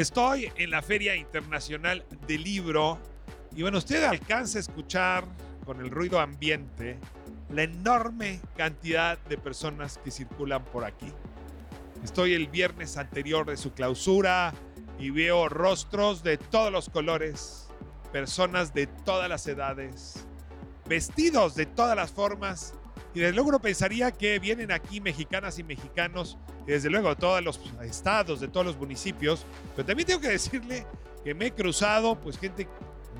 Estoy en la Feria Internacional del Libro y bueno, usted alcanza a escuchar con el ruido ambiente la enorme cantidad de personas que circulan por aquí. Estoy el viernes anterior de su clausura y veo rostros de todos los colores, personas de todas las edades, vestidos de todas las formas y desde luego uno pensaría que vienen aquí mexicanas y mexicanos, desde luego de todos los estados, de todos los municipios, pero también tengo que decirle que me he cruzado pues gente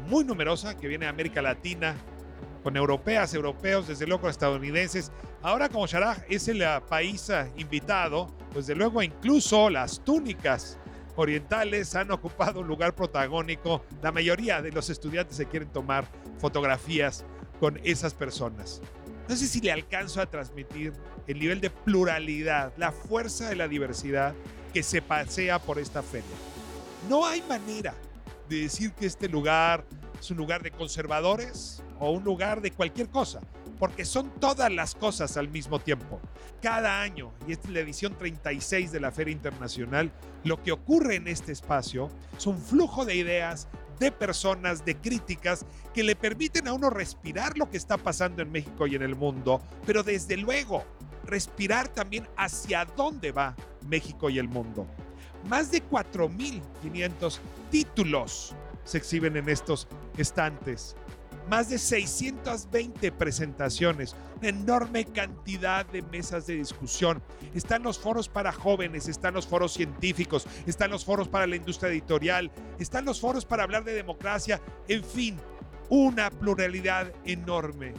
muy numerosa que viene de América Latina, con europeas, europeos, desde luego estadounidenses. Ahora como Sharaj es el país invitado, pues desde luego incluso las túnicas orientales han ocupado un lugar protagónico. La mayoría de los estudiantes se quieren tomar fotografías con esas personas. No sé si le alcanzo a transmitir el nivel de pluralidad, la fuerza de la diversidad que se pasea por esta feria. No hay manera de decir que este lugar es un lugar de conservadores o un lugar de cualquier cosa, porque son todas las cosas al mismo tiempo. Cada año, y esta es la edición 36 de la Feria Internacional, lo que ocurre en este espacio es un flujo de ideas, de personas, de críticas que le permiten a uno respirar lo que está pasando en México y en el mundo, pero desde luego respirar también hacia dónde va México y el mundo. Más de 4.500 títulos se exhiben en estos estantes más de 620 presentaciones, una enorme cantidad de mesas de discusión. Están los foros para jóvenes, están los foros científicos, están los foros para la industria editorial, están los foros para hablar de democracia, en fin, una pluralidad enorme.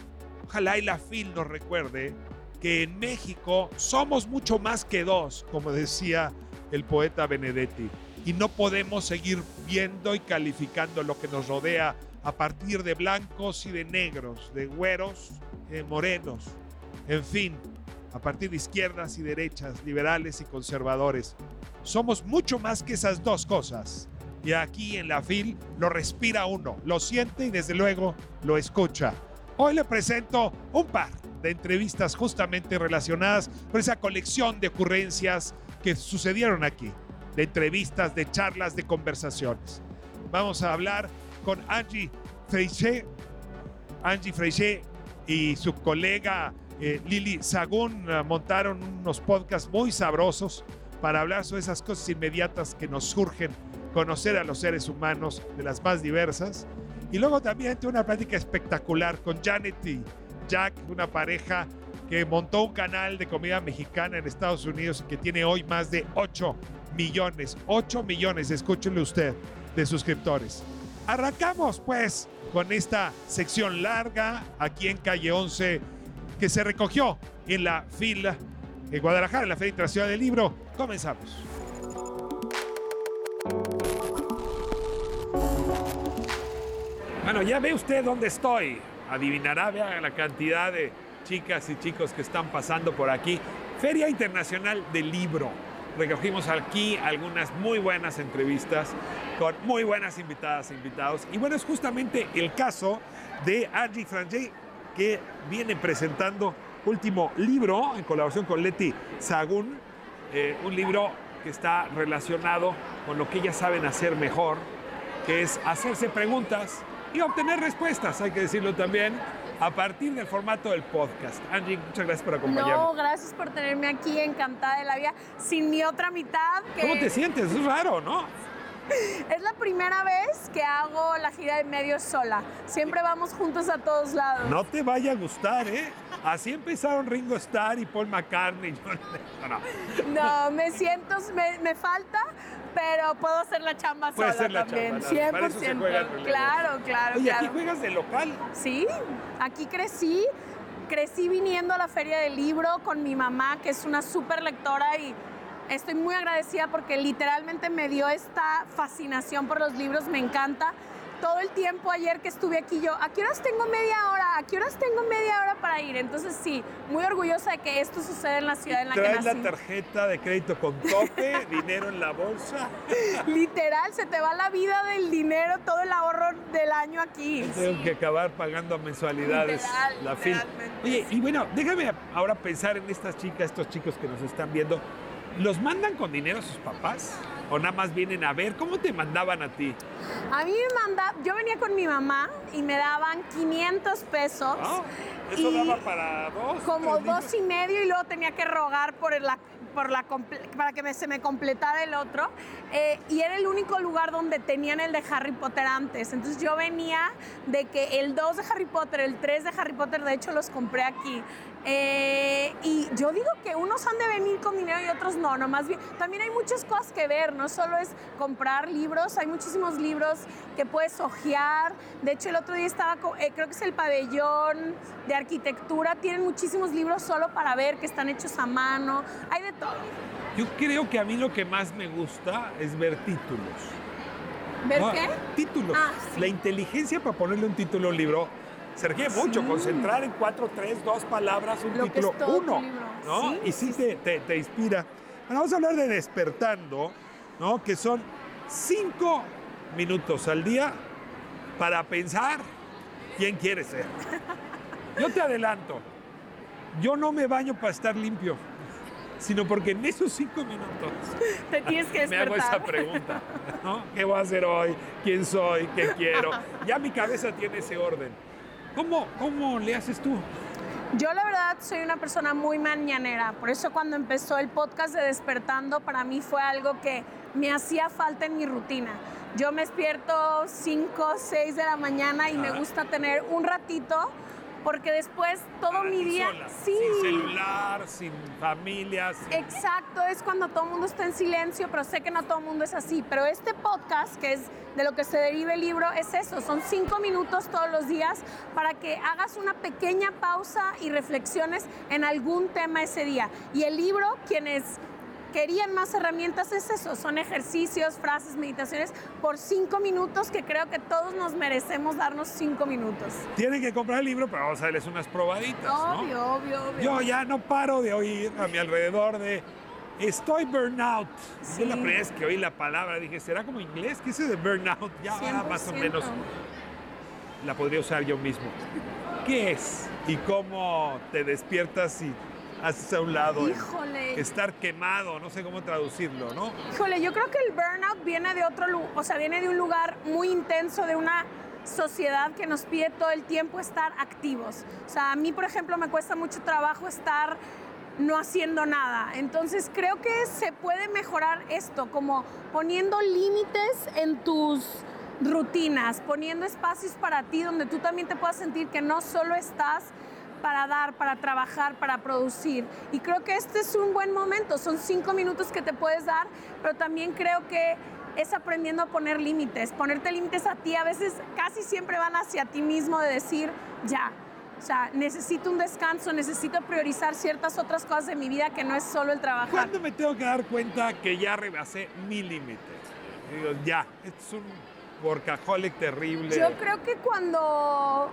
Ojalá y la FIL nos recuerde que en México somos mucho más que dos, como decía el poeta Benedetti, y no podemos seguir viendo y calificando lo que nos rodea a partir de blancos y de negros, de güeros, de morenos, en fin, a partir de izquierdas y derechas, liberales y conservadores. Somos mucho más que esas dos cosas. Y aquí en la FIL lo respira uno, lo siente y desde luego lo escucha. Hoy le presento un par de entrevistas justamente relacionadas con esa colección de ocurrencias que sucedieron aquí, de entrevistas, de charlas, de conversaciones. Vamos a hablar con Angie Freiche, Angie Freiche y su colega eh, Lili Sagún eh, montaron unos podcasts muy sabrosos para hablar sobre esas cosas inmediatas que nos surgen, conocer a los seres humanos de las más diversas. Y luego también tuve una plática espectacular con Janet y Jack, una pareja que montó un canal de comida mexicana en Estados Unidos que tiene hoy más de 8 millones, 8 millones, escúchenle usted, de suscriptores. Arrancamos pues con esta sección larga aquí en calle 11 que se recogió en la fila de Guadalajara, en la Feria Internacional del Libro. Comenzamos. Bueno, ya ve usted dónde estoy. Adivinará, vea la cantidad de chicas y chicos que están pasando por aquí. Feria Internacional del Libro recogimos aquí algunas muy buenas entrevistas con muy buenas invitadas e invitados. Y bueno, es justamente el caso de Angie Frangé, que viene presentando último libro en colaboración con Leti Sagún, eh, un libro que está relacionado con lo que ellas saben hacer mejor, que es hacerse preguntas y obtener respuestas, hay que decirlo también a partir del formato del podcast. Angie, muchas gracias por acompañarme. No, gracias por tenerme aquí, encantada de la vida, sin mi otra mitad. ¿Cómo te sientes? Es raro, ¿no? Es la primera vez que hago la gira de medios sola. Siempre vamos juntos a todos lados. No te vaya a gustar, ¿eh? Así empezaron Ringo Starr y Paul McCartney. No, no me siento, me, me falta, pero puedo hacer la chamba Puede sola ser la también. chamba, 100%. para eso se juega el relevo. claro, claro, Oye, claro. ¿aquí juegas de local? Sí, aquí crecí. Crecí viniendo a la Feria del Libro con mi mamá, que es una súper lectora y estoy muy agradecida porque literalmente me dio esta fascinación por los libros, me encanta. Todo el tiempo ayer que estuve aquí yo, ¿a qué horas tengo media hora? ¿A qué horas tengo media hora para ir? Entonces sí, muy orgullosa de que esto suceda en la ciudad en la que Traes nací. la tarjeta de crédito con tope, dinero en la bolsa. Literal, se te va la vida del dinero, todo el ahorro del año aquí. Tengo que acabar pagando mensualidades Literal, la fila. Oye, y bueno, déjame ahora pensar en estas chicas, estos chicos que nos están viendo. ¿Los mandan con dinero a sus papás? ¿O nada más vienen a ver? ¿Cómo te mandaban a ti? A mí me manda, yo venía con mi mamá y me daban 500 pesos. Ah, eso y daba para dos. Como dos y medio y luego tenía que rogar por la, por la, para que me- se me completara el otro. Eh, y era el único lugar donde tenían el de Harry Potter antes. Entonces yo venía de que el 2 de Harry Potter, el 3 de Harry Potter, de hecho los compré aquí. Eh, y yo digo que unos han de venir con dinero y otros no, no más bien. También hay muchas cosas que ver, no solo es comprar libros, hay muchísimos libros que puedes hojear. De hecho, el otro día estaba, eh, creo que es el pabellón de arquitectura, tienen muchísimos libros solo para ver que están hechos a mano, hay de todo. Yo creo que a mí lo que más me gusta es ver títulos. ¿Ver No, qué? Títulos. Ah, sí. La inteligencia para ponerle un título a un libro se requiere mucho. Concentrar en cuatro, tres, dos palabras, un Lo título, uno. libro. ¿no? Sí, y sí, te, te- te inspira. Bueno, vamos a hablar de despertando, ¿no? Que son cinco minutos al día para pensar quién quieres ser. Yo te adelanto. Yo no me baño para estar limpio, sino porque en esos cinco minutos Te tienes que me hago esa despertar. pregunta, ¿no? ¿Qué voy a hacer hoy? ¿Quién soy? ¿Qué quiero? Ya mi cabeza tiene ese orden. ¿Cómo, cómo le haces tú? Yo la verdad soy una persona muy mañanera, por eso cuando empezó el podcast de Despertando para mí fue algo que me hacía falta en mi rutina. Yo me despierto 5, 6 de la mañana y me gusta tener un ratito porque después todo Para mi día... sola, Sí, Sin celular, sin familia, sin- Exacto, es cuando todo el mundo está en silencio, pero sé que no todo el mundo es así. Pero este podcast, que es de lo que se deriva el libro, es eso, son cinco minutos todos los días para que hagas una pequeña pausa y reflexiones en algún tema ese día. Y el libro, quienes querían más herramientas, es eso, son ejercicios, frases, meditaciones por cinco minutos que creo que todos nos merecemos darnos cinco minutos. Tienen que comprar el libro, pero vamos a darles unas probaditas, ¿no? Obvio, obvio, obvio. Yo ya no paro de oír a mi alrededor de estoy burnout. Sí. Es la primera vez que oí la palabra, dije, ¿será como inglés? ¿Qué es eso de burnout? Ya ahora más o 100%. menos la podría usar yo mismo. ¿Qué es? ¿Y cómo te despiertas y haces a un lado Híjole. estar quemado? No sé cómo traducirlo, ¿no? Híjole, yo creo que el burnout viene de otro o sea, viene de un lugar muy intenso, de una sociedad que nos pide todo el tiempo estar activos. O sea, a mí, por ejemplo, me cuesta mucho trabajo estar no haciendo nada. Entonces, creo que se puede mejorar esto, como poniendo límites en tus rutinas, poniendo espacios para ti donde tú también te puedas sentir que no solo estás para dar, para trabajar, para producir. Y creo que este es un buen momento. Son cinco minutos que te puedes dar, pero también creo que es aprendiendo a poner límites, ponerte límites a ti. A veces casi siempre van hacia ti mismo de decir, ya. O sea, necesito un descanso, necesito priorizar ciertas otras cosas de mi vida que no es solo el trabajar. ¿Cuándo me tengo que dar cuenta que ya rebasé mi límite? Digo, ya, es un workaholic terrible. Yo creo que cuando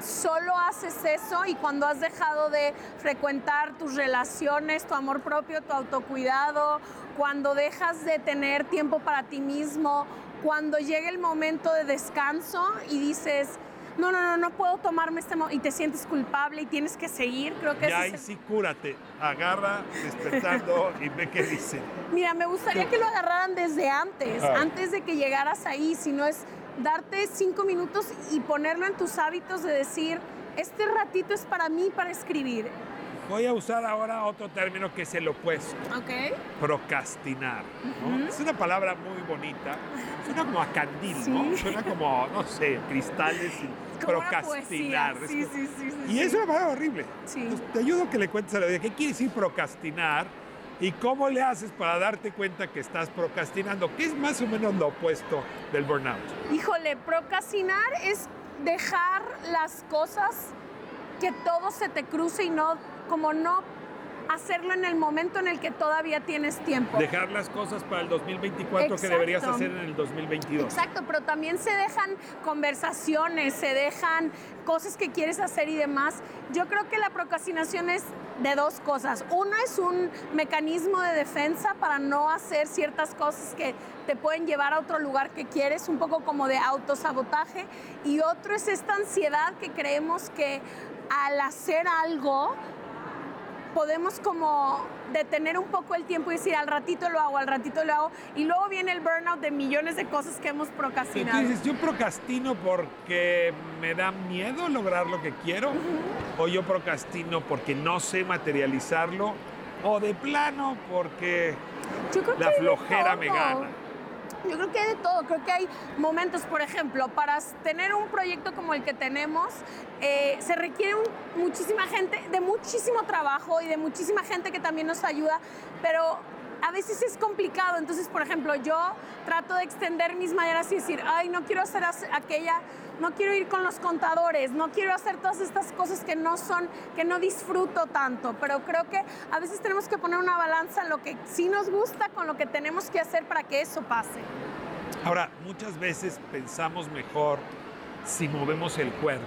solo haces eso y cuando has dejado de frecuentar tus relaciones, tu amor propio, tu autocuidado, cuando dejas de tener tiempo para ti mismo, cuando llega el momento de descanso y dices, no, no, no, no puedo tomarme este momento y te sientes culpable y tienes que seguir, creo que ese ahí es el- sí cúrate, agarra despertando y ve qué dice. Mira, me gustaría que lo agarraran desde antes, Ah. antes de que llegaras ahí, si no es darte cinco minutos y ponerlo en tus hábitos de decir, este ratito es para mí, para escribir. Voy a usar ahora otro término que es el opuesto, ¿Ok? procrastinar. ¿no? Es una palabra muy bonita, suena como a candil, Sí. ¿no? Suena como, no sé, cristales y Como procrastinar. Sí, sí, sí, sí, Y sí. es una palabra horrible. Sí. Entonces, te ayudo a que le cuentes a la vida qué quiere decir procrastinar y cómo le haces para darte cuenta que estás procrastinando, que es más o menos lo opuesto del burnout. Híjole, procrastinar es dejar las cosas que todo se te cruce y no, como no hacerlo en el momento en el que todavía tienes tiempo. Dejar las cosas para el 2024 que deberías Exacto. hacer en el 2022. Exacto, pero también se dejan conversaciones, se dejan cosas que quieres hacer y demás. Yo creo que la procrastinación es de dos cosas. Uno es un mecanismo de defensa para no hacer ciertas cosas que te pueden llevar a otro lugar que quieres, un poco como de autosabotaje. Y otro es esta ansiedad que creemos que al hacer algo podemos como detener un poco el tiempo y decir al ratito lo hago, al ratito lo hago, y luego viene el burnout de millones de cosas que hemos procrastinado. Entonces, yo procrastino porque me da miedo lograr lo que quiero, o yo procrastino porque no sé materializarlo, o de plano porque la flojera me gana. Yo creo que hay de todo, creo que hay momentos, por ejemplo, para tener un proyecto como el que tenemos, eh, se requiere muchísima gente, de muchísimo trabajo y de muchísima gente que también nos ayuda, pero a veces es complicado. Entonces, por ejemplo, yo trato de extender mis maneras y decir, ay, no quiero hacer aquella, no quiero ir con los contadores, no quiero hacer todas estas cosas que no son, que no disfruto tanto. Pero creo que a veces tenemos que poner una balanza en lo que sí nos gusta con lo que tenemos que hacer para que eso pase. Ahora, muchas veces pensamos mejor si movemos el cuerpo.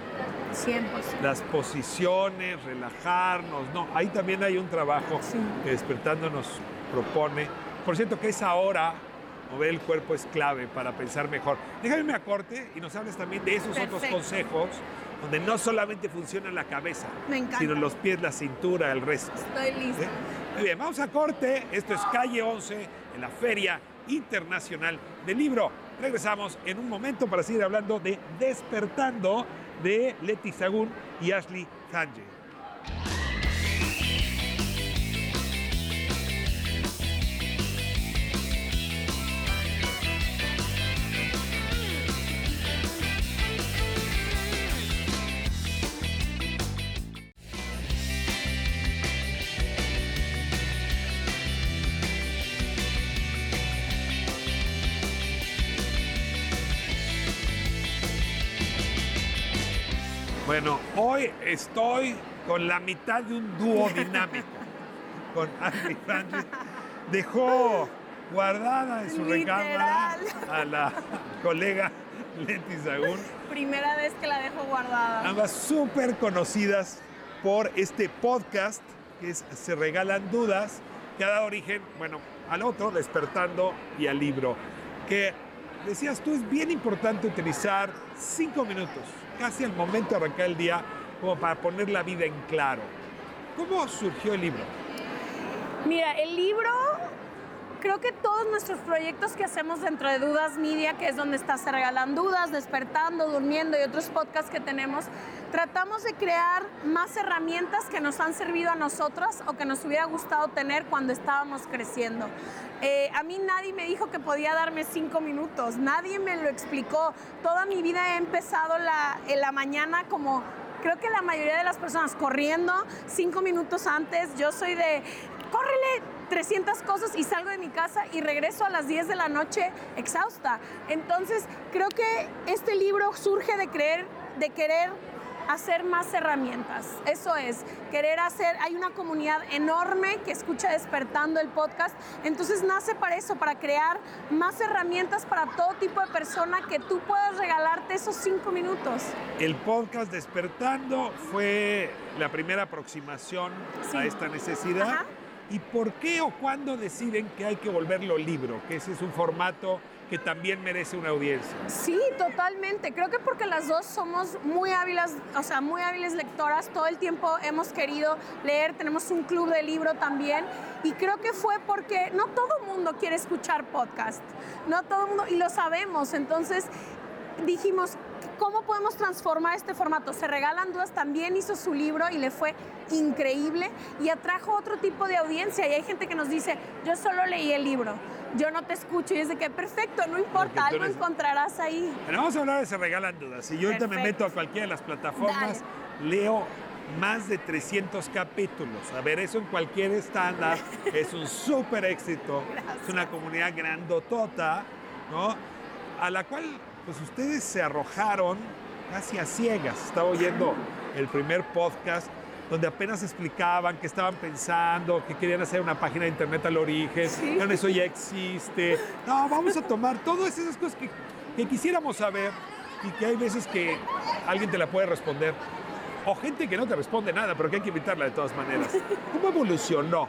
100%. Las posiciones, relajarnos, no, ahí también hay un trabajo que despertando nos propone. Por cierto, que esa hora mover el cuerpo es clave para pensar mejor. Déjame me acorte y nos hables también de esos otros consejos donde no solamente funciona la cabeza, sino los pies, la cintura, el resto. Estoy lista. ¿Eh? Muy bien, vamos a corte. Esto es Calle 11 en la Feria Internacional del Libro. Regresamos en un momento para seguir hablando de Despertando de Leti Sagún y Ashley Hange. Bueno, hoy estoy con la mitad de un dúo dinámico con Andy Francis. Dejó guardada en su recámara a la colega Leti Sagún. Primera vez que la dejo guardada. Ambas súper conocidas por este podcast que es Se Regalan Dudas, que ha dado origen, bueno, al otro, Despertando y al libro. Que decías tú, es bien importante utilizar cinco minutos casi al momento de arrancar el día, como para poner la vida en claro. ¿Cómo surgió el libro? Mira, el libro, creo que todos nuestros proyectos que hacemos dentro de Dudas Media, que es donde está Se Regalan Dudas, Despertando, Durmiendo y otros podcasts que tenemos, tratamos de crear más herramientas que nos han servido a nosotros o que nos hubiera gustado tener cuando estábamos creciendo. Eh, a mí nadie me dijo que podía darme cinco minutos, nadie me lo explicó. Toda mi vida he empezado en la mañana como creo que la mayoría de las personas corriendo cinco minutos antes. Yo soy de, córrele 300 cosas y salgo de mi casa y regreso a las 10 de la noche exhausta. Entonces creo que este libro surge de creer, de querer hacer más herramientas. Eso es, querer hacer, hay una comunidad enorme que escucha despertando el podcast, entonces nace para eso, para crear más herramientas para todo tipo de persona que tú puedas regalarte esos cinco minutos. El podcast Despertando fue la primera aproximación a esta necesidad. ¿Y por qué o cuándo deciden que hay que volverlo libro? Que ese es un formato que también merece una audiencia. Sí, totalmente. Creo que porque las dos somos muy hábiles, o sea, muy hábiles lectoras. Todo el tiempo hemos querido leer. Tenemos un club de libro también. Y creo que fue porque no todo mundo quiere escuchar podcast. No todo mundo, y lo sabemos. Entonces dijimos, ¿cómo podemos transformar este formato? Se regalan dudas, también hizo su libro y le fue increíble y atrajo otro tipo de audiencia. Y hay gente que nos dice, yo solo leí el libro yo no te escucho. Y es de que perfecto, no importa, algo encontrarás ahí. Pero vamos a hablar de Se Regalan Dudas. Si yo ahorita me meto a cualquiera de las plataformas, leo más de 300 capítulos. A ver, eso en cualquier estándar es un súper éxito. Es una comunidad grandotota, ¿no? A la cual, pues ustedes se arrojaron casi a ciegas. Estaba oyendo el primer podcast donde apenas explicaban que estaban pensando, que querían hacer una página de internet al origen, sí. eso ya existe. No, vamos a tomar todas esas cosas que, que quisiéramos saber y que hay veces que alguien te la puede responder. O gente que no te responde nada, pero que hay que invitarla de todas maneras. ¿Cómo evolucionó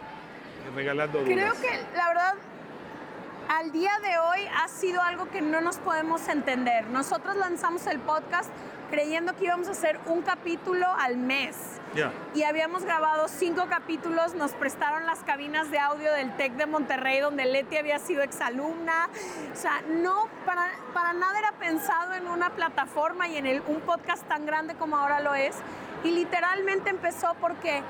regalando dudas? Creo que la verdad al día de hoy ha sido algo que no nos podemos entender. Nosotros lanzamos el podcast creyendo que íbamos a hacer un capítulo al mes. Ya. Y habíamos grabado cinco capítulos, nos prestaron las cabinas de audio del TEC de Monterrey, donde Leti había sido exalumna. O sea, no, para, para nada era pensado en una plataforma y en el, un podcast tan grande como ahora lo es. Y literalmente empezó porque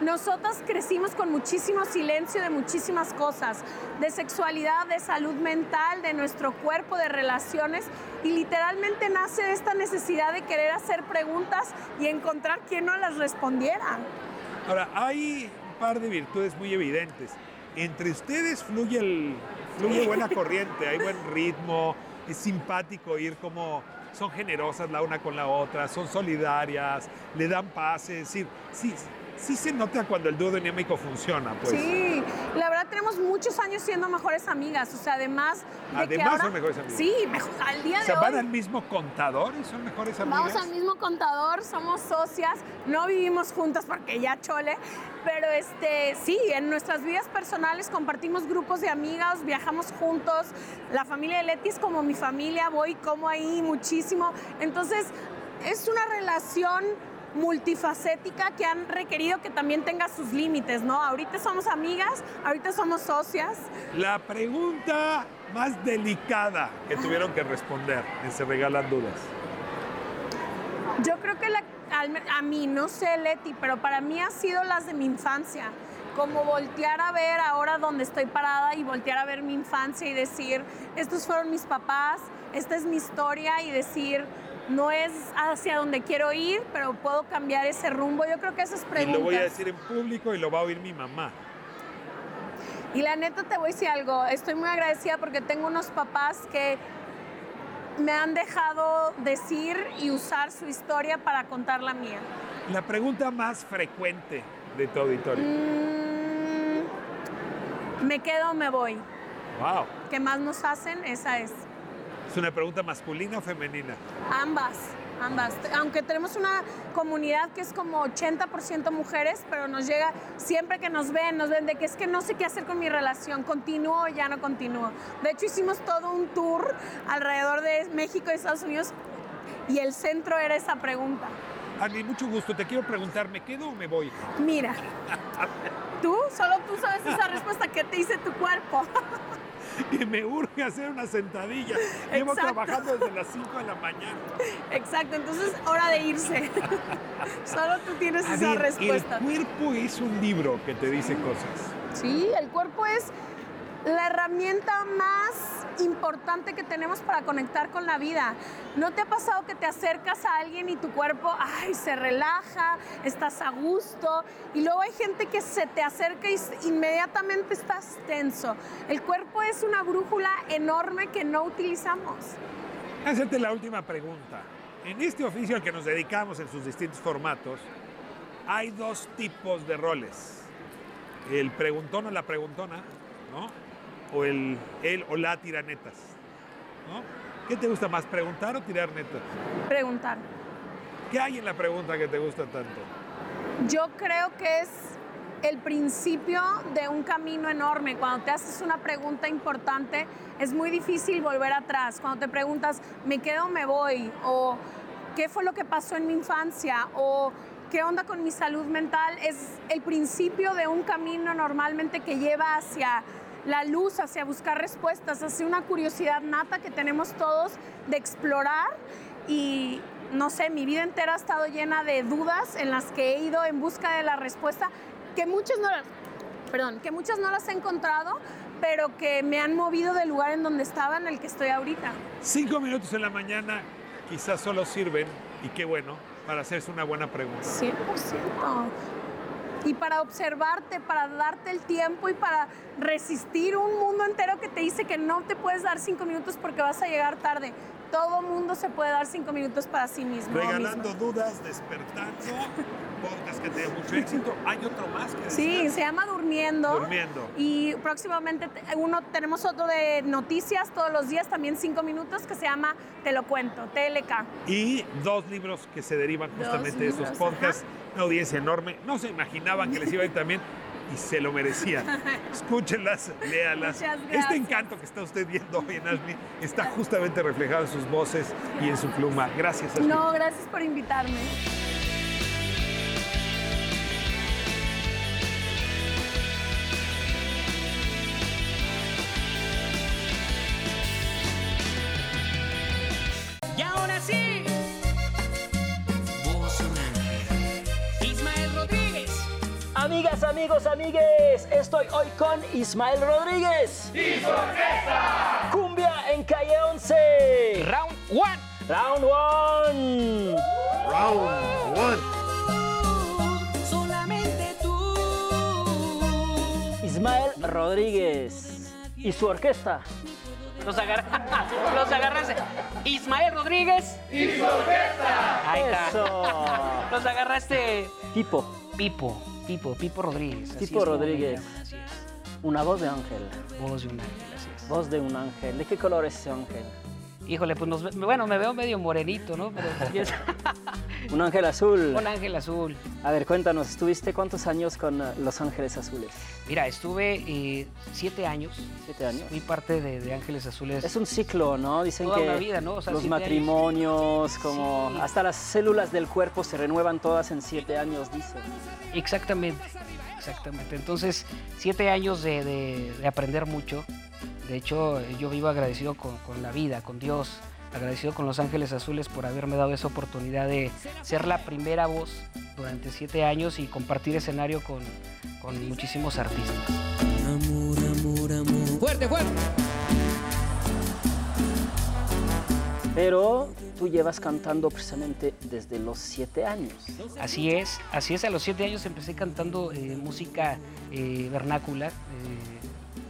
nosotras crecimos con muchísimo silencio de muchísimas cosas, de sexualidad, de salud mental, de nuestro cuerpo, de relaciones, y literalmente nace esta necesidad de querer hacer preguntas y encontrar quien nos las respondiera. Ahora, hay un par de virtudes muy evidentes. Entre ustedes fluye, el, fluye buena corriente, hay buen ritmo, es simpático ir como son generosas la una con la otra, son solidarias, le dan paz, es decir, sí, sí se nota cuando el dúo dinámico funciona, pues. Sí, la verdad tenemos muchos años siendo mejores amigas, o sea, además de que Además ahora- son mejores amigas. Sí, mejor, al día O de sea, van al mismo contador y son mejores amigas. vamos al mismo contador, somos socias, no vivimos juntas porque ya chole, pero este, sí, en nuestras vidas personales compartimos grupos de amigas, viajamos juntos, la familia de Leti es como mi familia, voy como ahí muchísimo, entonces es una relación multifacética que han requerido que también tenga sus límites, ¿no? Ahorita somos amigas, ahorita somos socias. La pregunta más delicada que tuvieron que responder en Se Regalan Dudas. Yo creo que la- a mí, no sé Leti, pero para mí ha sido las de mi infancia. Como voltear a ver ahora donde estoy parada y voltear a ver mi infancia y decir, estos fueron mis papás, esta es mi historia y decir, no es hacia donde quiero ir, pero puedo cambiar ese rumbo. Yo creo que esas Y preguntas. lo voy a decir en público y lo va a oír mi mamá. Y la neta te voy a decir algo, estoy muy agradecida porque tengo unos papás que me han dejado decir y usar su historia para contar la mía. La pregunta más frecuente de tu auditorio. Mm, me quedo o me voy. Wow. ¿Qué más nos hacen? Esa es. ¿Es una pregunta masculina o femenina? Ambas, ambas. Aunque tenemos una comunidad que es como 80% mujeres, pero nos llega siempre que nos ven, nos ven de que es que no sé qué hacer con mi relación, continúo o ya no continúo. De hecho, hicimos todo un tour alrededor de México y Estados Unidos y el centro era esa pregunta. Ani, mucho gusto. Te quiero preguntar, ¿me quedo o me voy? Mira, tú, solo tú sabes esa respuesta que te dice tu cuerpo. Que me urge hacer una sentadilla. Llevo trabajando desde las 5 de la mañana. Exacto, entonces hora de irse. Solo tú tienes A esa ver, respuesta. El cuerpo es un libro que te dice cosas. Sí, el cuerpo es la herramienta más importante que tenemos para conectar con la vida. ¿No te ha pasado que te acercas a alguien y tu cuerpo, ay, se relaja, estás a gusto? Y luego hay gente que se te acerca y inmediatamente estás tenso. El cuerpo es una brújula enorme que no utilizamos. Hacerte la última pregunta. En este oficio al que nos dedicamos en sus distintos formatos, hay dos tipos de roles. El preguntón o la preguntona, ¿no? O el él o la tiranetas, ¿no? ¿Qué te gusta más, preguntar o tirar netas? Preguntar. ¿Qué hay en la pregunta que te gusta tanto? Yo creo que es el principio de un camino enorme. Cuando te haces una pregunta importante, es muy difícil volver atrás. Cuando te preguntas, ¿me quedo o me voy? O ¿qué fue lo que pasó en mi infancia? O ¿qué onda con mi salud mental? Es el principio de un camino normalmente que lleva hacia la luz, hacia buscar respuestas, hacia una curiosidad nata que tenemos todos de explorar y no sé, mi vida entera ha estado llena de dudas en las que he ido en busca de la respuesta, que muchas no las, perdón, que muchas no las he encontrado, pero que me han movido del lugar en donde estaba en el que estoy ahorita. Cinco minutos en la mañana quizás solo sirven, y qué bueno, para hacerse una buena pregunta. 100%. Y para observarte, para darte el tiempo y para resistir un mundo entero que te dice que no te puedes dar cinco minutos porque vas a llegar tarde. Todo mundo se puede dar cinco minutos para sí mismo. Regalando dudas, despertando, podcast que tenga mucho éxito. Hay otro más que Sí, se llama Durmiendo. Durmiendo. Y próximamente te- uno tenemos otro de noticias todos los días, también cinco minutos, que se llama Te lo cuento, TLK. Y dos libros que se derivan Dos justamente de esos podcasts. Una audiencia enorme. No se imaginaban que les iba a ir también. Y se lo merecían. Escúchenlas, léalas. Muchas Este encanto que está usted viendo hoy en Ashley está justamente reflejado en sus voces y en su pluma. Gracias, Ashley. No, gracias por invitarme. Amigos, amigues, estoy hoy con Ismael Rodríguez. ¡Y Cumbia en calle 11. Round one. Round one. Round one. Solamente tú. Ismael Rodríguez y su orquesta. Los, agar... Los agarraste. Ismael Rodríguez. Y su orquesta. Ahí está. Eso. Los agarraste. Tipo, Pipo. Pipo. Pipo Rodríguez. así Pipo Rodríguez. llaman, Así es. una voz de ángel. Voz de un ángel. Así es. Voz de un ángel. ¿De qué color es ese ángel? Híjole, pues nos bueno, me veo medio morenito, ¿no? Pero Un ángel azul. un ángel azul. A ver, cuéntanos, ¿estuviste cuántos años con eh, Los Ángeles Azules? Mira, estuve eh, siete años. ¿Siete años? Fui parte de, de Ángeles Azules. Es un ciclo, ¿no? Dicen Toda que una vida, ¿no? O sea, los años. matrimonios, como Sí. hasta las células del cuerpo se renuevan todas en siete años, dicen. Exactamente, exactamente. Entonces, siete años de, de- de aprender mucho. De hecho, yo vivo agradecido con, con la vida, con Dios, agradecido con Los Ángeles Azules por haberme dado esa oportunidad de ser la primera voz durante siete años y compartir escenario con, con muchísimos artistas. Amor, amor, amor. Fuerte, fuerte. Pero tú llevas cantando precisamente desde los siete años. Así es, así es. A los siete años empecé cantando eh, música eh, vernácula. eh,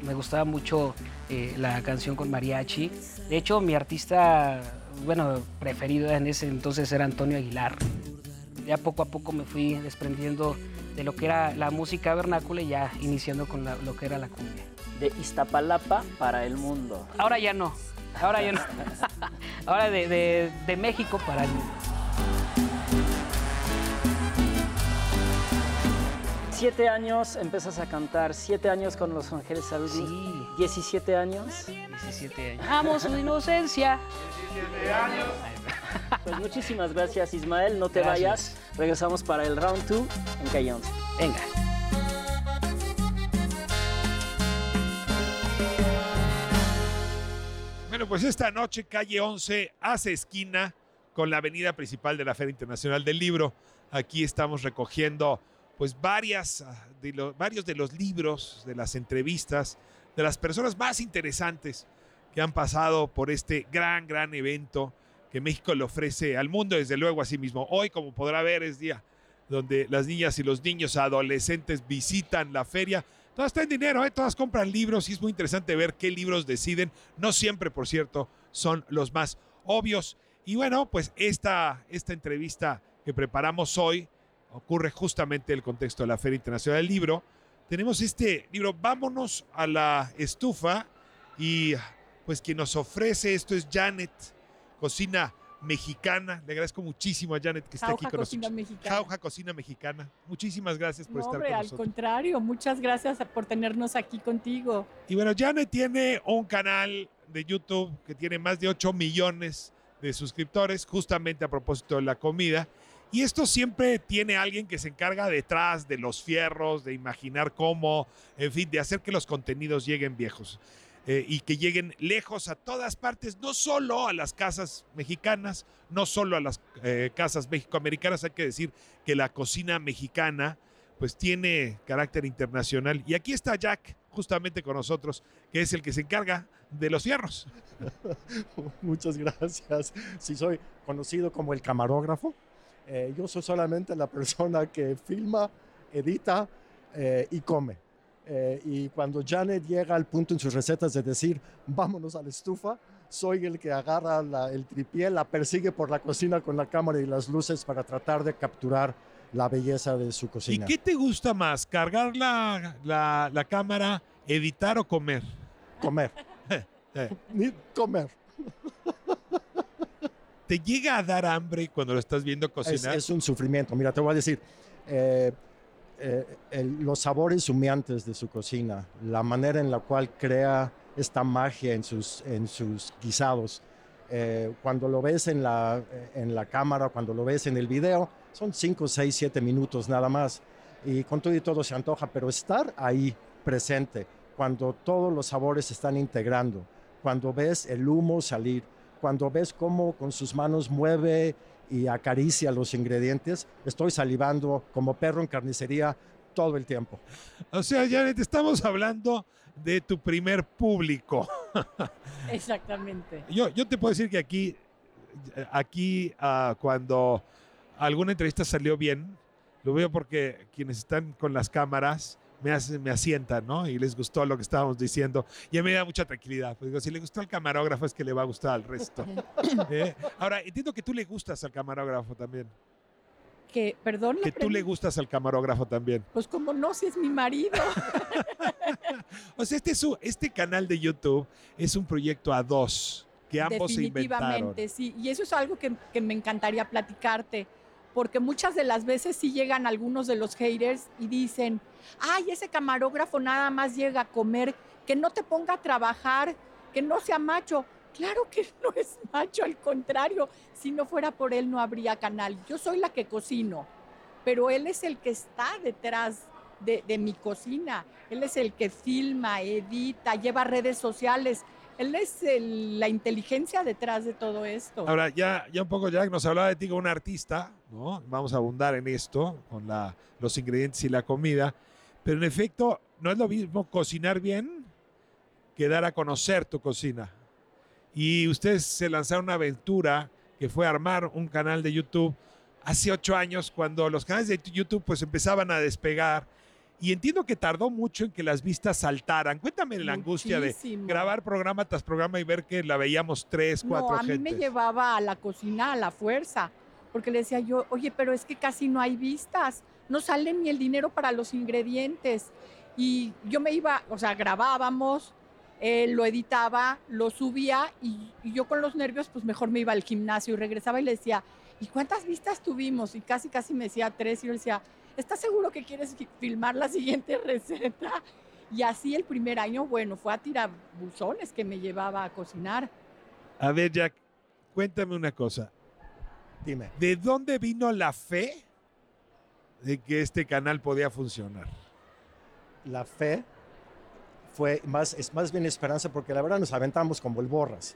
me gustaba mucho eh, la canción con mariachi. De hecho, mi artista, bueno, preferido en ese entonces era Antonio Aguilar. Ya poco a poco me fui desprendiendo de lo que era la música vernácula y ya iniciando con la- lo que era la cumbia. De Iztapalapa para el mundo. Ahora ya no, ahora ya no. Ahora de, de- de México para el mundo. Siete años empiezas a cantar, siete años con Los Ángeles Azules. Sí. 17 años. 17 años. Amo su inocencia. Pues muchísimas gracias Ismael, no te Gracias. vayas. Regresamos para el round 2 en Calle 11. Venga. Bueno, pues esta noche calle 11 hace esquina con la avenida principal de la Feria Internacional del Libro. Aquí estamos recogiendo pues varias ah, de lo- varios de los libros, de las entrevistas, de las personas más interesantes que han pasado por este gran, gran evento que México le ofrece al mundo, desde luego, así mismo. Hoy, como podrá ver, es día donde las niñas y los niños adolescentes visitan la feria. Todas traen dinero, ¿eh? todas compran libros y es muy interesante ver qué libros deciden. No siempre, por cierto, son los más obvios. Y bueno, pues esta, esta entrevista que preparamos hoy ocurre justamente en el contexto de la Feria Internacional del Libro. Tenemos este libro, Vámonos a la estufa, y pues quien nos ofrece esto es Janet, cocina mexicana. Le agradezco muchísimo a Janet que está aquí con Cocina nosotros. Mexicana. Jauja Cocina Mexicana. Muchísimas gracias por No, estar hombre, con al nosotros. contrario, muchas gracias por tenernos aquí contigo. Y bueno, Janet tiene un canal de YouTube que tiene más de 8 millones de suscriptores, justamente a propósito de la comida. Y esto siempre tiene alguien que se encarga detrás de los fierros, de imaginar cómo, en fin, de hacer que los contenidos lleguen viejos eh, y que lleguen lejos a todas partes, no solo a las casas mexicanas, no solo a las eh, casas mexicoamericanas. Hay que decir que la cocina mexicana pues tiene carácter internacional. Y aquí está Jack justamente con nosotros, que es el que se encarga de los fierros. Muchas gracias. Si soy conocido como el camarógrafo, eh, yo soy solamente la persona que filma, edita eh, y come. Eh, y cuando Janet llega al punto en sus recetas de decir, vámonos a la estufa, soy el que agarra la- el tripié, la persigue por la cocina con la cámara y las luces para tratar de capturar la belleza de su ¿Y cocina. qué te gusta más? ¿Cargar la, la- la cámara, editar o comer? Comer. Eh, Ni comer. ¿Te llega a dar hambre cuando lo estás viendo Es, cocinar? es un sufrimiento. Mira, te voy a decir, eh, eh, el- los sabores humeantes de su cocina, la manera en la cual crea esta magia en sus, en sus guisados. Eh, cuando lo ves en la, en la cámara, cuando lo ves en el video, son 5, 6, 7 minutos nada más. Y con todo y todo se antoja, pero estar ahí presente, cuando todos los sabores se están integrando, cuando ves el humo salir, cuando ves cómo con sus manos mueve y acaricia los ingredientes, estoy salivando como perro en carnicería todo el tiempo. O sea, Janet, estamos hablando de tu primer público. Exactamente. Yo, yo te puedo decir que aquí, aquí ah, cuando alguna entrevista salió bien, lo veo porque quienes están con las cámaras me, hacen- me asientan, ¿no? Y les gustó lo que estábamos diciendo. Y a mí me da mucha tranquilidad. Pues digo, si le gustó al camarógrafo es que le va a gustar al resto. ¿eh? Ahora, entiendo que tú le gustas al camarógrafo también. Que, perdón, Que tú le gustas al camarógrafo también. Pues como no, si es mi marido. O sea, este, es su- este canal de YouTube es un proyecto a dos que ambos se inventaron. Definitivamente, sí. Y eso es algo que, que me encantaría platicarte, porque muchas de las veces sí llegan algunos de los haters y dicen, ay, ese camarógrafo nada más llega a comer, que no te ponga a trabajar, que no sea macho. Claro que no es macho, al contrario, si no fuera por él no habría canal. Yo soy la que cocino, pero él es el que está detrás de, mi cocina. Él es el que filma, edita, lleva redes sociales. Él es la inteligencia detrás de todo esto. Ahora, ya, ya un poco, Jack, nos hablaba de ti como un artista, ¿no? Vamos a abundar en esto, con la, los ingredientes y la comida. Pero en efecto, no es lo mismo cocinar bien que dar a conocer tu cocina. Y ustedes se lanzaron una aventura que fue armar un canal de YouTube hace ocho años, cuando los canales de YouTube pues empezaban a despegar. Y entiendo que tardó mucho en que las vistas saltaran. Cuéntame la angustia de grabar programa tras programa y ver que la veíamos tres, cuatro No, a mí me llevaba a la cocina a la fuerza, porque le decía yo, oye, pero es que casi no hay vistas, no sale ni el dinero para los ingredientes. Y yo me iba, o sea, grabábamos, lo editaba, lo subía y, y yo con los nervios, pues mejor me iba al gimnasio y regresaba y le decía, ¿y cuántas vistas tuvimos? Y casi, casi me decía tres y yo le decía, ¿estás seguro que quieres fi- filmar la siguiente receta? Y así el primer año, bueno, fue a tirar buzones que me llevaba a cocinar. A ver, Jack, cuéntame una cosa. Dime. ¿De dónde vino la fe de que este canal podía funcionar? La fe fue más, es más bien esperanza porque la verdad nos aventamos como el borras.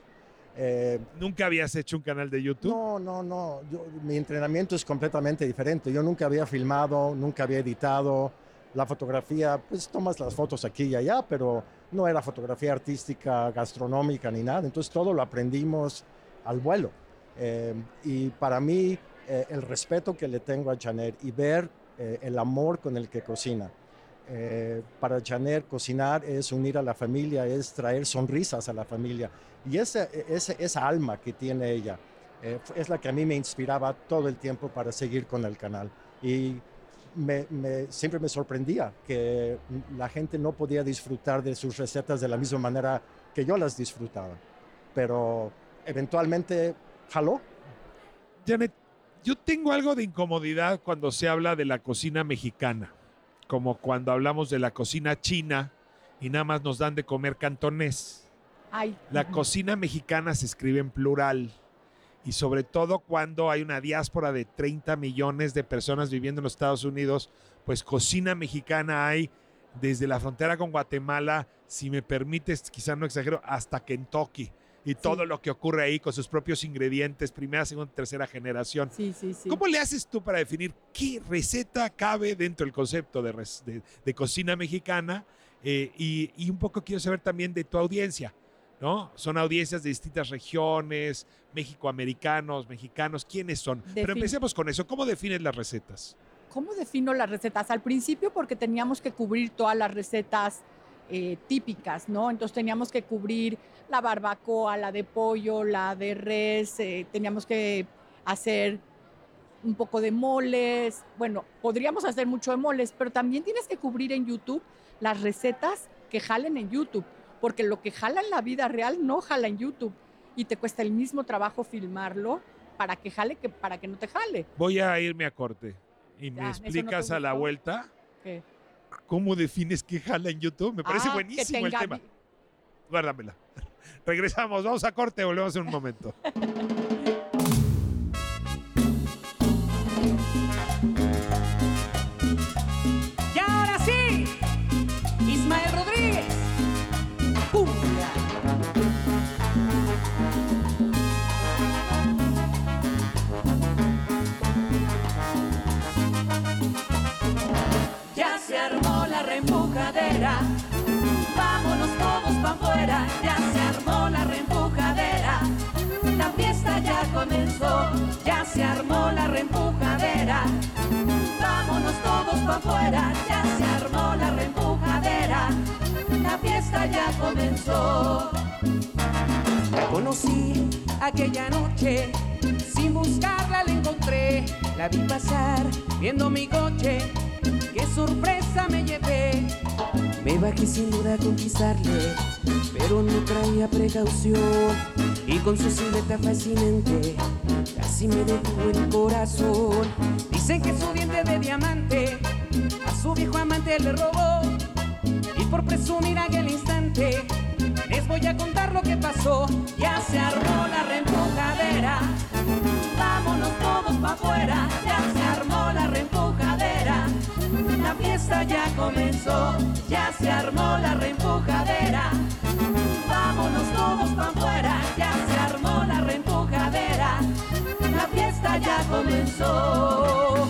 Eh, ¿Nunca habías hecho un canal de YouTube? No, no, no. Yo- mi entrenamiento es completamente diferente. Yo nunca había filmado, nunca había editado. La fotografía, pues tomas las fotos aquí y allá, pero no era fotografía artística, gastronómica ni nada. Entonces todo lo aprendimos al vuelo. Eh, y para mí, eh, el respeto que le tengo a Janet y ver eh, el amor con el que cocina. Eh, para Janet, cocinar es unir a la familia, es traer sonrisas a la familia. Y esa, esa, esa alma que tiene ella eh, es la que a mí me inspiraba todo el tiempo para seguir con el canal. Y me, me- siempre me sorprendía que la gente no podía disfrutar de sus recetas de la misma manera que yo las disfrutaba. Pero eventualmente jaló. Janet, yo tengo algo de incomodidad cuando se habla de la cocina mexicana, como cuando hablamos de la cocina china y nada más nos dan de comer cantonés. Ay, La cocina mexicana se escribe en plural y sobre todo cuando hay una diáspora de 30 millones de personas viviendo en los Estados Unidos, pues cocina mexicana hay desde la frontera con Guatemala, si me permites, quizá no exagero, hasta Kentucky y todo lo que ocurre ahí con sus propios ingredientes, primera, segunda, tercera generación. sí, sí, sí. ¿Cómo le haces tú para definir qué receta cabe dentro del concepto de, de- de cocina mexicana? Eh, y, y un poco quiero saber también de tu audiencia, ¿no? Son audiencias de distintas regiones, mexicoamericanos, mexicanos, ¿quiénes son? Pero empecemos con eso, ¿cómo defines las recetas? ¿Cómo defino las recetas? Al principio porque teníamos que cubrir todas las recetas eh, típicas, ¿no? Entonces teníamos que cubrir la barbacoa, la de pollo, la de res, eh, teníamos que hacer un poco de moles, bueno, podríamos hacer mucho de moles, pero también tienes que cubrir en YouTube las recetas que jalen en YouTube, porque lo que jala en la vida real no jala en YouTube y te cuesta el mismo trabajo filmarlo para que jale que para que no te jale. Voy a irme a corte y me Ya, ¿eso no te explicas a la vuelta ¿Qué? ¿Cómo defines que jala en YouTube? Me parece Ah, buenísimo el tema. Guárdamela. Regresamos, vamos a corte, volvemos en un momento. se armó la reempujadera. Vámonos todos pa' afuera, ya se armó la reempujadera. La fiesta ya comenzó. Conocí aquella noche, sin buscarla la encontré. La vi pasar viendo mi coche, qué sorpresa me llevé. Me bajé sin duda a conquistarle, pero no traía precaución. Y con su silueta fascinante, casi me detuvo el corazón. Dicen que su diente de diamante a su viejo amante le robó. Y por presumir aquel instante, les voy a contar lo que pasó. Ya se armó la reempujadera. Vámonos todos pa' afuera, ya se armó la reempujadera. La fiesta ya comenzó, ya se armó la reempujadera. Vámonos todos pa' afuera, ya se fiesta ya comenzó.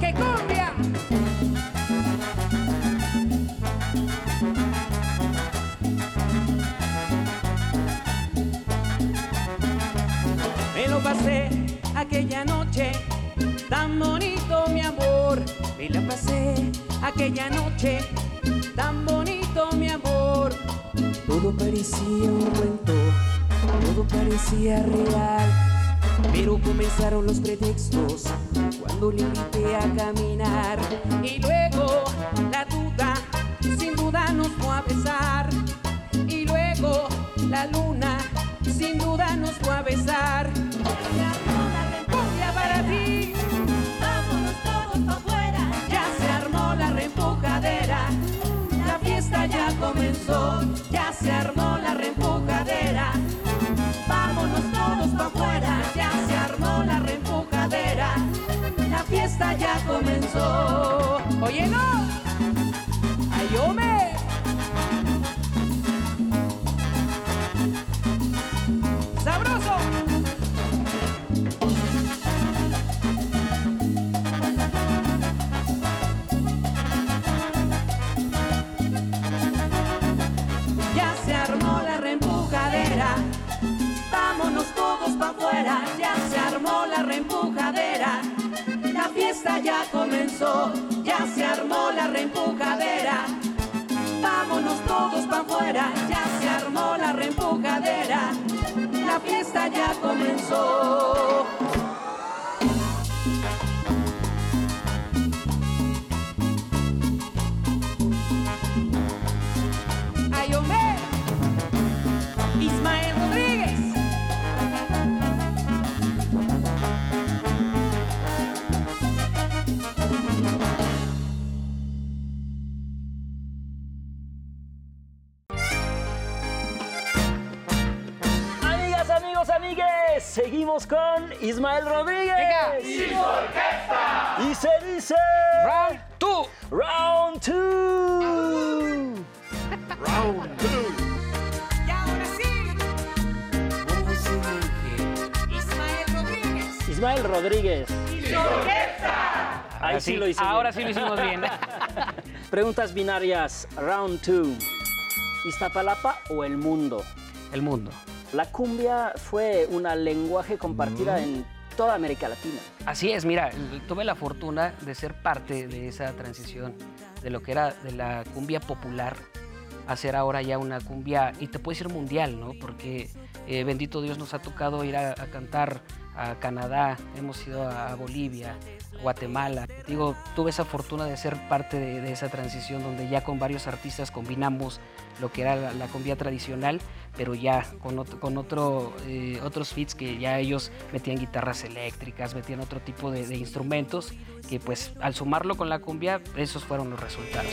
¡Que cumbia! Me lo pasé aquella noche, tan bonito mi amor. Me la pasé aquella noche, parecía real. Pero comenzaron los pretextos cuando le invité a caminar. Y luego la duda, sin duda nos fue a besar. Y luego la luna, sin duda nos fue a besar. Cumbia para ti. Vámonos todos afuera. Ya se armó la reempujadera. La fiesta ya comenzó. Ya se armó la reempujadera. Fiesta ya comenzó. Oye, no. Ya comenzó. Ya se armó la reempujadera. Vámonos todos pa' afuera. Ya se armó la reempujadera. La fiesta ya comenzó. Ismael Rodríguez. Y se dice. Round two. Round two. Round two. Y ahora sí, Ismael Rodríguez. Ismael Rodríguez. Ahí Ahora sí lo hice Ahora sí lo hicimos bien. Preguntas binarias, round two. ¿Iztapalapa o el mundo? El mundo. La cumbia fue un lenguaje compartida Mm. en toda América Latina. Así es, mira, tuve la fortuna de ser parte de esa transición de lo que era de la cumbia popular a ser ahora ya una cumbia, y te puedes decir mundial, ¿no? Porque eh, bendito Dios nos ha tocado ir a, a cantar a Canadá, hemos ido a Bolivia, Guatemala. Digo, tuve esa fortuna de ser parte de, esa transición donde ya con varios artistas combinamos lo que era la, cumbia tradicional, pero ya con, otro, con otro, eh, otros feats que ya ellos metían guitarras eléctricas, metían otro tipo de, instrumentos, que pues al sumarlo con la cumbia, esos fueron los resultados.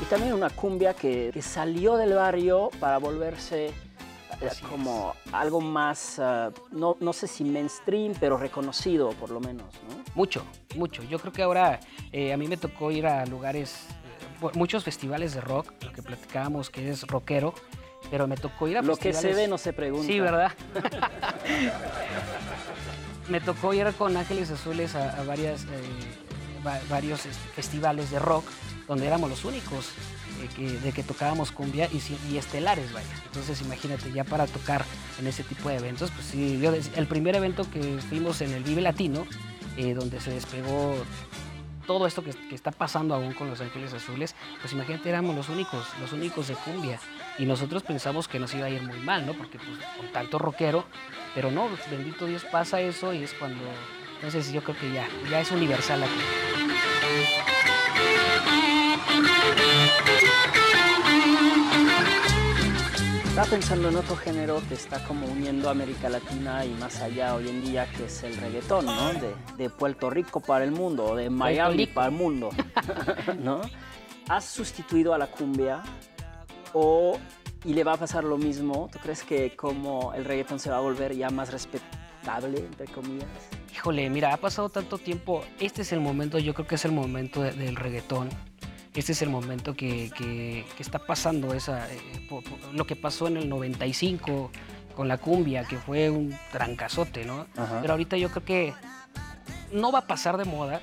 Y también una cumbia que, salió del barrio para volverse Así como algo más, ah, no, no sé si mainstream, pero reconocido por lo menos, ¿no? Mucho, mucho. Yo creo que ahora eh, a mí me tocó ir a lugares, eh, muchos festivales de rock, lo que platicábamos que es rockero, pero me tocó ir a Lo que festivales... se ve no se pregunta. Sí, ¿verdad? me tocó ir con Ángeles Azules a, a varias, eh, va- varios este, festivales de rock donde éramos los únicos de que tocábamos cumbia y, y estelares, vaya. Entonces imagínate, ya para tocar en ese tipo de eventos, pues sí, yo, el primer evento que fuimos en el Vive Latino, eh, donde se despegó todo esto que, que está pasando aún con Los Ángeles Azules, pues imagínate, éramos los únicos, los únicos de cumbia. Y nosotros pensamos que nos iba a ir muy mal, ¿no? Porque pues con tanto rockero, pero no, bendito Dios pasa eso y es cuando, entonces yo creo que ya, ya es universal aquí. Estaba pensando en otro género que está como uniendo a América Latina y más allá hoy en día, que es el reggaetón, ¿no? De, de Puerto Rico para el mundo, de Miami para el mundo, ¿no? ¿Has sustituido a la cumbia o y le va a pasar lo mismo? ¿Tú crees que como el reggaetón se va a volver ya más respetable, entre comillas? Híjole, mira, ha pasado tanto tiempo. Este es el momento, yo creo que es el momento de- del reggaetón. Este es el momento que, que- que está pasando esa, eh, lo que pasó en el 95 con la cumbia, que fue un trancazote, ¿no? Ajá. Pero ahorita yo creo que no va a pasar de moda,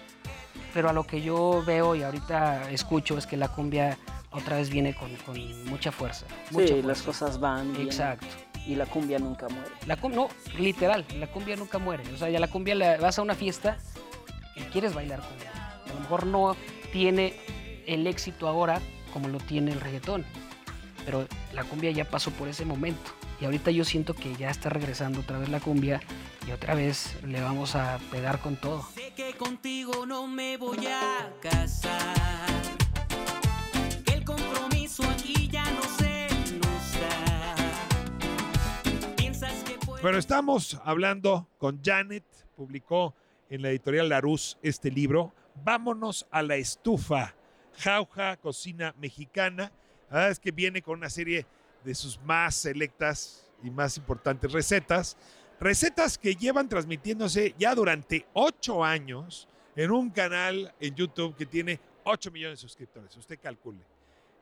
pero a lo que yo veo y ahorita escucho es que la cumbia otra vez viene con, con mucha fuerza. mucha Sí, las fuerza. cosas van bien Exacto. y la cumbia nunca muere. La cum- no, literal, la cumbia nunca muere. O sea, ya la cumbia la- vas a una fiesta y quieres bailar cumbia. A lo mejor no tiene el éxito ahora como lo tiene el reggaetón, pero la cumbia ya pasó por ese momento. Y ahorita yo siento que ya está regresando otra vez la cumbia y otra vez le vamos a pegar con todo. Sé que contigo no me voy a casar. Que el compromiso aquí ya no se nos da. Piensas que puedes. Pero estamos hablando con Janet, publicó en la editorial Larus este libro, Vámonos a la estufa, jauja, cocina mexicana. La verdad es que viene con una serie de sus más selectas y más importantes recetas. Recetas que llevan transmitiéndose ya durante ocho años en un canal en YouTube que tiene 8 millones de suscriptores. Usted calcule.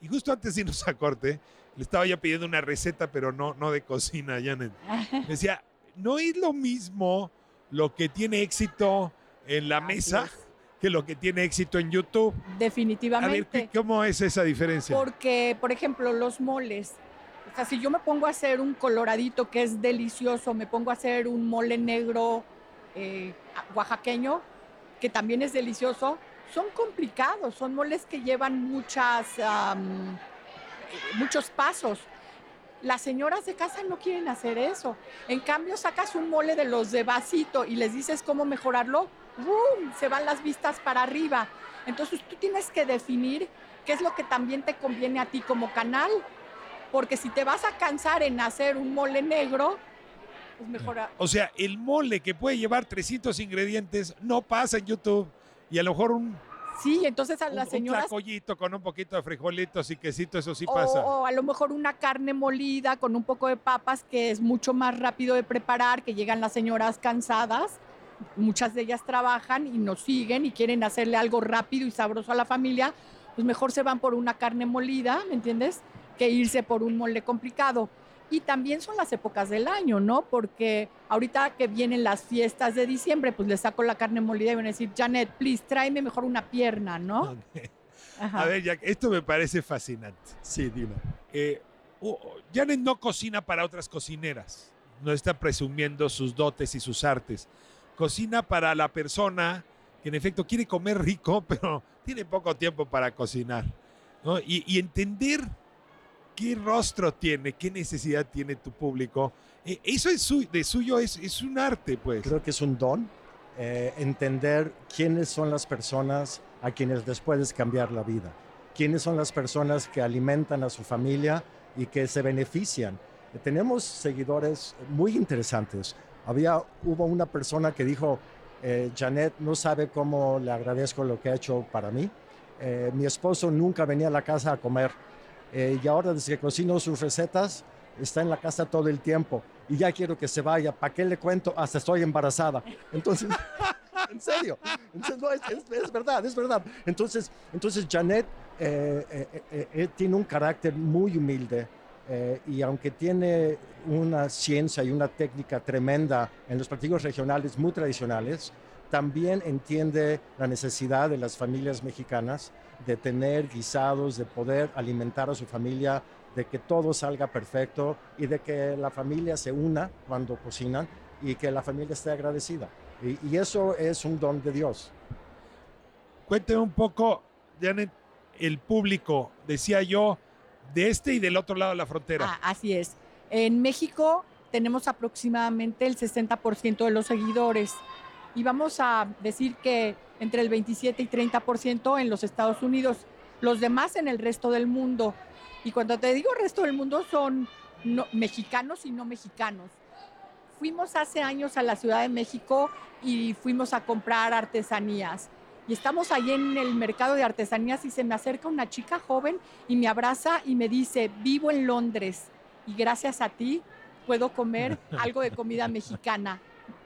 Y justo antes de irnos a corte, le estaba yo pidiendo una receta, pero no, no de cocina, Janet. Me decía, no es lo mismo lo que tiene éxito en la Así mesa es. Que lo que tiene éxito en YouTube. A ver, Definitivamente. ¿qué- ¿cómo es esa diferencia? Porque, por ejemplo, los moles. O sea, si yo me pongo a hacer un coloradito que es delicioso, me pongo a hacer un mole negro eh, oaxaqueño, que también es delicioso, son complicados, son moles que llevan muchas, eh, muchos pasos. Las señoras de casa no quieren hacer eso. En cambio, sacas un mole de los de vasito y les dices cómo mejorarlo, ¡boom! se van las vistas para arriba. Entonces tú tienes que definir qué es lo que también te conviene a ti como canal. Porque si te vas a cansar en hacer un mole negro, pues mejor... a- O sea, el mole que puede llevar 300 ingredientes no pasa en YouTube. Y a lo mejor un, Sí, entonces a un, las un señoras... tlacoyito con un poquito de frijolitos y quesito, eso sí o, pasa. o a lo mejor una carne molida con un poco de papas, que es mucho más rápido de preparar, que llegan las señoras cansadas. Muchas de ellas trabajan y nos siguen y quieren hacerle algo rápido y sabroso a la familia. Pues mejor se van por una carne molida, ¿me entiendes? Que irse por un mole complicado. Y también son las épocas del año, ¿no? Porque ahorita que vienen las fiestas de diciembre, pues le saco la carne molida y van a decir, Janet, please, tráeme mejor una pierna, ¿no? A ver, Jack, esto me parece fascinante. Sí, dime. Eh, Janet no cocina para otras cocineras. No está presumiendo sus dotes y sus artes. Cocina para la persona que en efecto quiere comer rico, pero tiene poco tiempo para cocinar. ¿no? Y, y entender qué rostro tiene, qué necesidad tiene tu público. Eh, eso es su- de suyo es, es un arte, pues. Creo que es un don eh, entender quiénes son las personas a quienes les puedes cambiar la vida, quiénes son las personas que alimentan a su familia y que se benefician. Tenemos seguidores muy interesantes. Había, hubo una persona que dijo, eh, Janet no sabe cómo le agradezco lo que ha hecho para mí. Eh, mi esposo nunca venía a la casa a comer eh, y ahora desde que cocino sus recetas está en la casa todo el tiempo y ya quiero que se vaya. ¿Para qué le cuento? Hasta estoy embarazada. Entonces, en serio, Entonces, no, es, es- es verdad, es verdad. Entonces, entonces Janet eh, eh, eh, tiene un carácter muy humilde eh, y aunque tiene una ciencia y una técnica tremenda en los partidos regionales muy tradicionales, también entiende la necesidad de las familias mexicanas de tener guisados, de poder alimentar a su familia, de que todo salga perfecto y de que la familia se una cuando cocinan y que la familia esté agradecida. Y, eso es un don de Dios. Cuénteme un poco, Janet, el público, decía yo, de este y del otro lado de la frontera. Ah, así es. En México tenemos aproximadamente el 60% de los seguidores y vamos a decir que entre el 27 y 30% en los Estados Unidos, los demás en el resto del mundo. Y cuando te digo resto del mundo son no- mexicanos y no mexicanos. Fuimos hace años a la Ciudad de México y fuimos a comprar artesanías. Y estamos ahí en el mercado de artesanías y se me acerca una chica joven y me abraza y me dice, vivo en Londres y gracias a ti puedo comer algo de comida mexicana.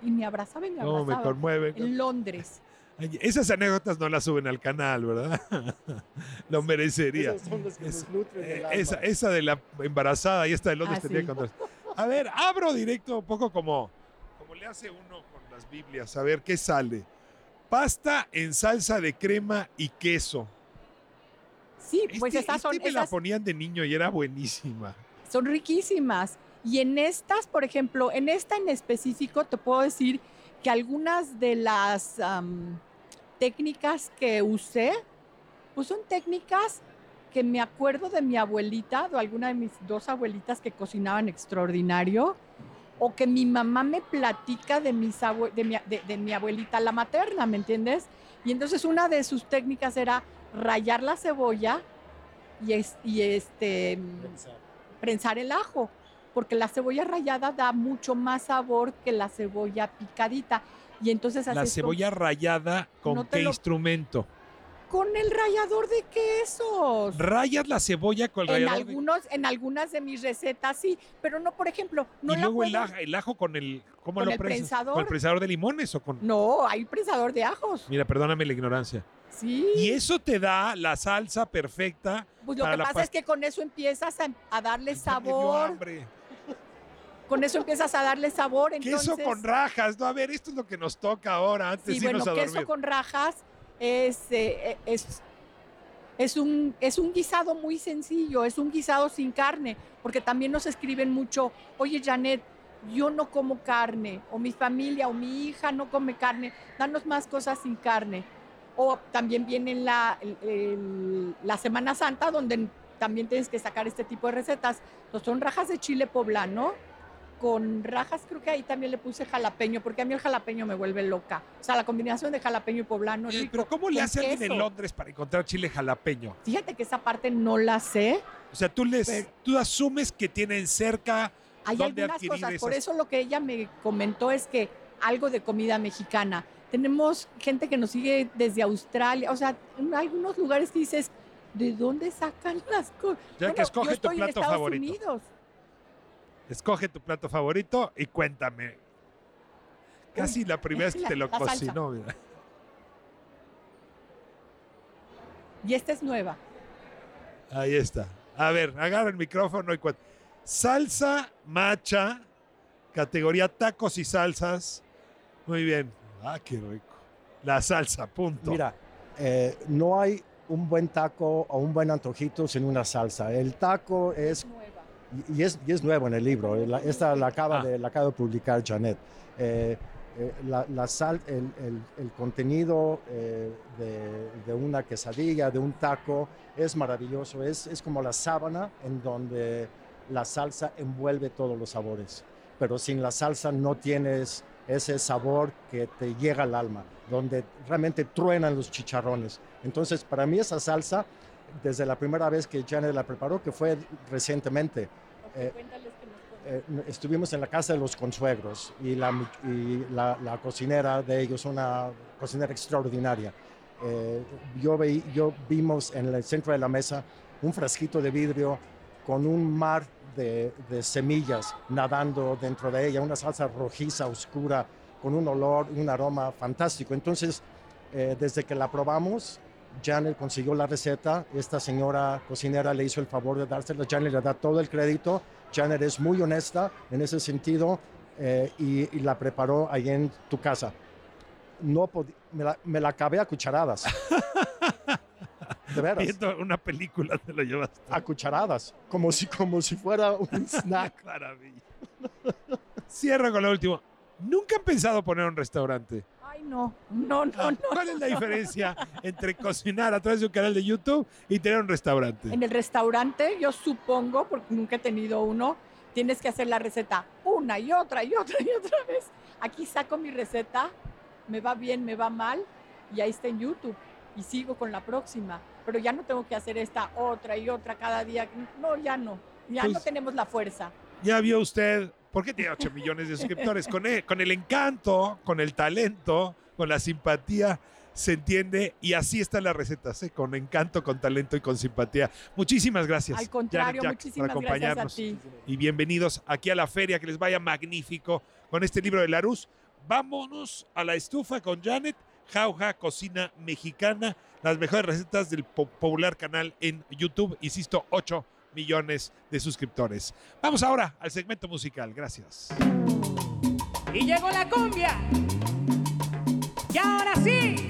Y me abrazaba y me No, me abrazaba. conmueve. En Londres. Ay, Esas anécdotas no las suben al canal, ¿verdad? Lo merecería. Esas son las que Es- nos nutren el Eh, alma. esa, esa de la embarazada y esta de Londres Ah, tenía sí. que contar. A ver, abro directo un poco como, como le hace uno con las Biblias, a ver qué sale. Pasta en salsa de crema y queso. Sí, pues Este- son, este me la ponían de niño y era buenísima. son riquísimas. Y en estas, por ejemplo, en esta en específico, te puedo decir que algunas de las am, técnicas que usé, pues son técnicas que me acuerdo de mi abuelita, de alguna de mis dos abuelitas que cocinaban extraordinario, o que mi mamá me platica de, mis abue- de, mi, de- de mi abuelita, la materna, ¿me entiendes? Y entonces una de sus técnicas era rayar la cebolla y, es- y este, prensar el ajo, porque la cebolla rallada da mucho más sabor que la cebolla picadita. Y entonces La cebolla rayada con No qué lo- instrumento. Con el rallador de quesos. Rayas la cebolla con el En rallador de- algunos, en algunas de mis recetas sí, pero no, por ejemplo, no y la luego el, ajo, el ajo con el ¿cómo ¿Con lo el prensador? ¿Con el prensador de limones o con No, hay prensador de ajos. Mira, perdóname la ignorancia. Sí. Y eso te da la salsa perfecta. Pues lo que pasa es que con eso empiezas a, a darle dio sabor. hambre. Con eso empiezas a darle sabor. Entonces, Queso con rajas. No, a ver, esto es lo que nos toca ahora antes Sí, de irnos bueno, a queso dormir. con rajas es, eh, es, es, un, es un guisado muy sencillo, es un guisado sin carne, porque también nos escriben mucho, oye Janet, yo no como carne, o mi familia o mi hija no come carne, danos más cosas sin carne. O también viene la, la Semana Santa, donde también tienes que sacar este tipo de recetas. Entonces, son rajas de chile poblano, con rajas, creo que ahí también le puse jalapeño, porque a mí el jalapeño me vuelve loca. O sea, la combinación de jalapeño y poblano rico. Pero ¿cómo le hace alguien en. Londres para encontrar chile jalapeño? Fíjate que esa parte no la sé. O sea, tú les, Pero- tú asumes que tienen cerca Hay dónde algunas cosas. Por eso lo que ella me comentó es que algo de comida mexicana. Tenemos gente que nos sigue desde Australia. O sea, en algunos lugares que dices, ¿de dónde sacan las cosas? Ya que escoge yo tu estoy en plato Estados favorito. Unidos. Escoge tu plato favorito y cuéntame. Casi la primera vez que la- te lo cocinó. mira. Y esta es nueva. Ahí está. A ver, agarra el micrófono y cuenta. Salsa macha, categoría tacos y salsas. Muy bien. Ah, qué rico. La salsa, punto. Mira, eh, no hay un buen taco o un buen antojito sin una salsa. El taco es. Y- y es, y es nuevo en el libro. La- Esta la acaba, Ah. de, la acaba de publicar Janet. Eh, Eh, la, la sal, el, el- el contenido eh, de, de una quesadilla, de un taco, es maravilloso. Es, es como la sábana en donde la salsa envuelve todos los sabores. Pero sin la salsa no tienes ese sabor que te llega al alma, donde realmente truenan los chicharrones. Entonces, para mí esa salsa, desde la primera vez que Janet la preparó, que fue recientemente, eh, eh, estuvimos en la casa de los consuegros y la, y la, la cocinera de ellos, una cocinera extraordinaria. Eh, yo, veí- yo vimos en el centro de la mesa un frasquito de vidrio con un mar de, de semillas nadando dentro de ella, una salsa rojiza, oscura, con un olor, un aroma fantástico. Entonces, eh, desde que la probamos, Janet consiguió la receta, esta señora cocinera le hizo el favor de dársela, Janet le da todo el crédito, Janet es muy honesta en ese sentido eh, y, y la preparó ahí en tu casa. No me, la, me la acabé a cucharadas. De veras, Viendo una película te lo llevaste. a cucharadas, como si, como si fuera un snack. Maravilla. Cierro con lo último. ¿Nunca han pensado poner un restaurante? No, no, no, no. ¿Cuál es la diferencia entre cocinar a través de un canal de YouTube y tener un restaurante? En el restaurante, yo supongo, porque nunca he tenido uno, tienes que hacer la receta una y otra y otra y otra vez. Aquí saco mi receta, me va bien, me va mal, y ahí está en YouTube. Y sigo con la próxima. Pero ya no tengo que hacer esta otra y otra cada día. No, ya no. Ya Pues- no tenemos la fuerza. Ya vio usted, ¿por qué tiene 8 millones de suscriptores? Con el, con el encanto, con el talento, con la simpatía, se entiende. Y así están las recetas, ¿eh? con encanto, con talento y con simpatía. Muchísimas gracias. Al contrario, Jack, muchísimas por gracias a acompañarnos. ti. y bienvenidos aquí a la feria, que les vaya magnífico con este libro de Larus. Vámonos a la estufa con Janet, Jauja Cocina Mexicana, las mejores recetas del po- popular canal en YouTube, insisto, 8 millones de suscriptores. Vamos ahora al segmento musical, gracias. Y llegó la cumbia. Y ahora sí.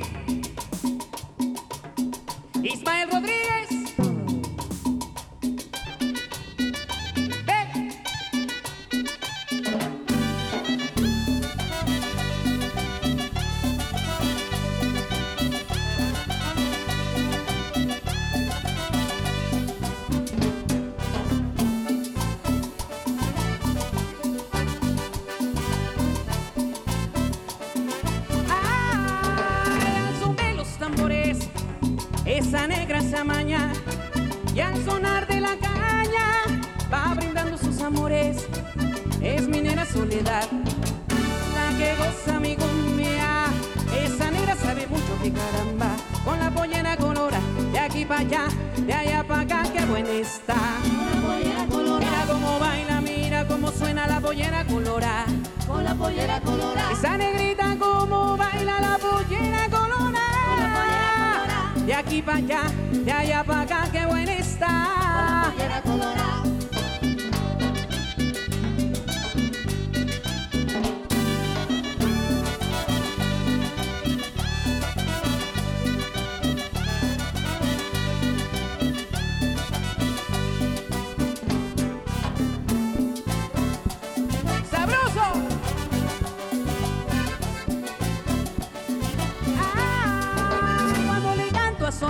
Ismael Rodríguez. Esa negra esa maña, y al sonar de la caña, va brindando sus amores. Es mi nena soledad, la que goza mi cumbia. Esa negra sabe mucho que caramba, con la pollera colora, de aquí para allá, de allá para acá, qué buena está. Mira cómo baila, mira cómo suena la pollera colora. Con la pollera colorada. Esa negrita aquí para allá, de allá para acá, qué buena está.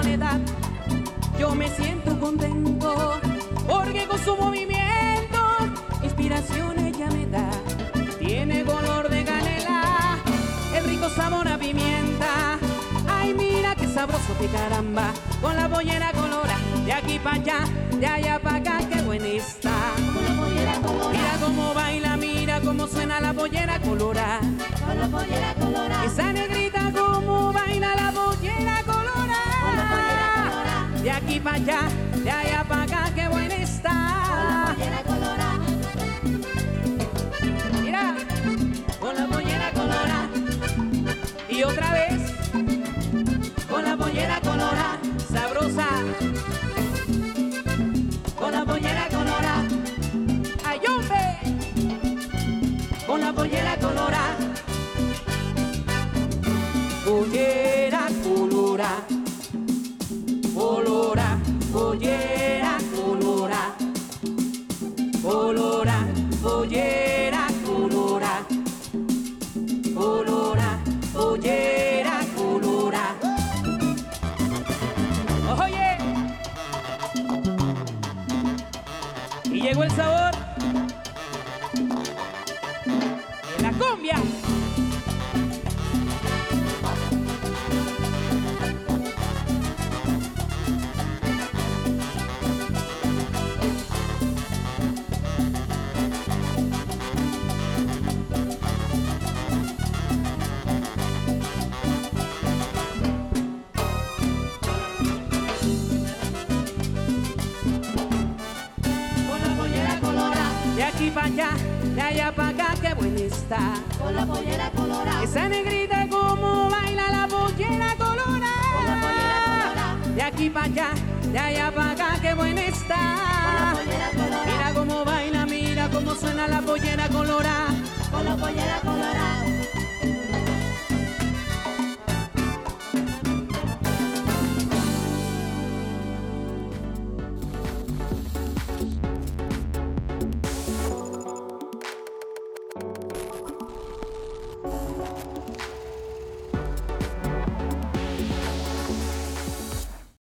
Soledad, yo me siento contento, porque con su movimiento, inspiración ella me da. Tiene color de canela, el rico sabor a pimienta. Ay, mira qué sabroso que caramba, con la pollera colora, de aquí para allá, de allá para acá, qué buena está. Mira cómo baila, mira cómo suena la pollera aquí para allá, de allá para acá, qué buena Con la está. pollera colorada. Mira, con la pollera colorada. Y otra vez, con la pollera colorada, sabrosa. Con la pollera colorada. Ay, hombre, con la pollera colorada. Pollera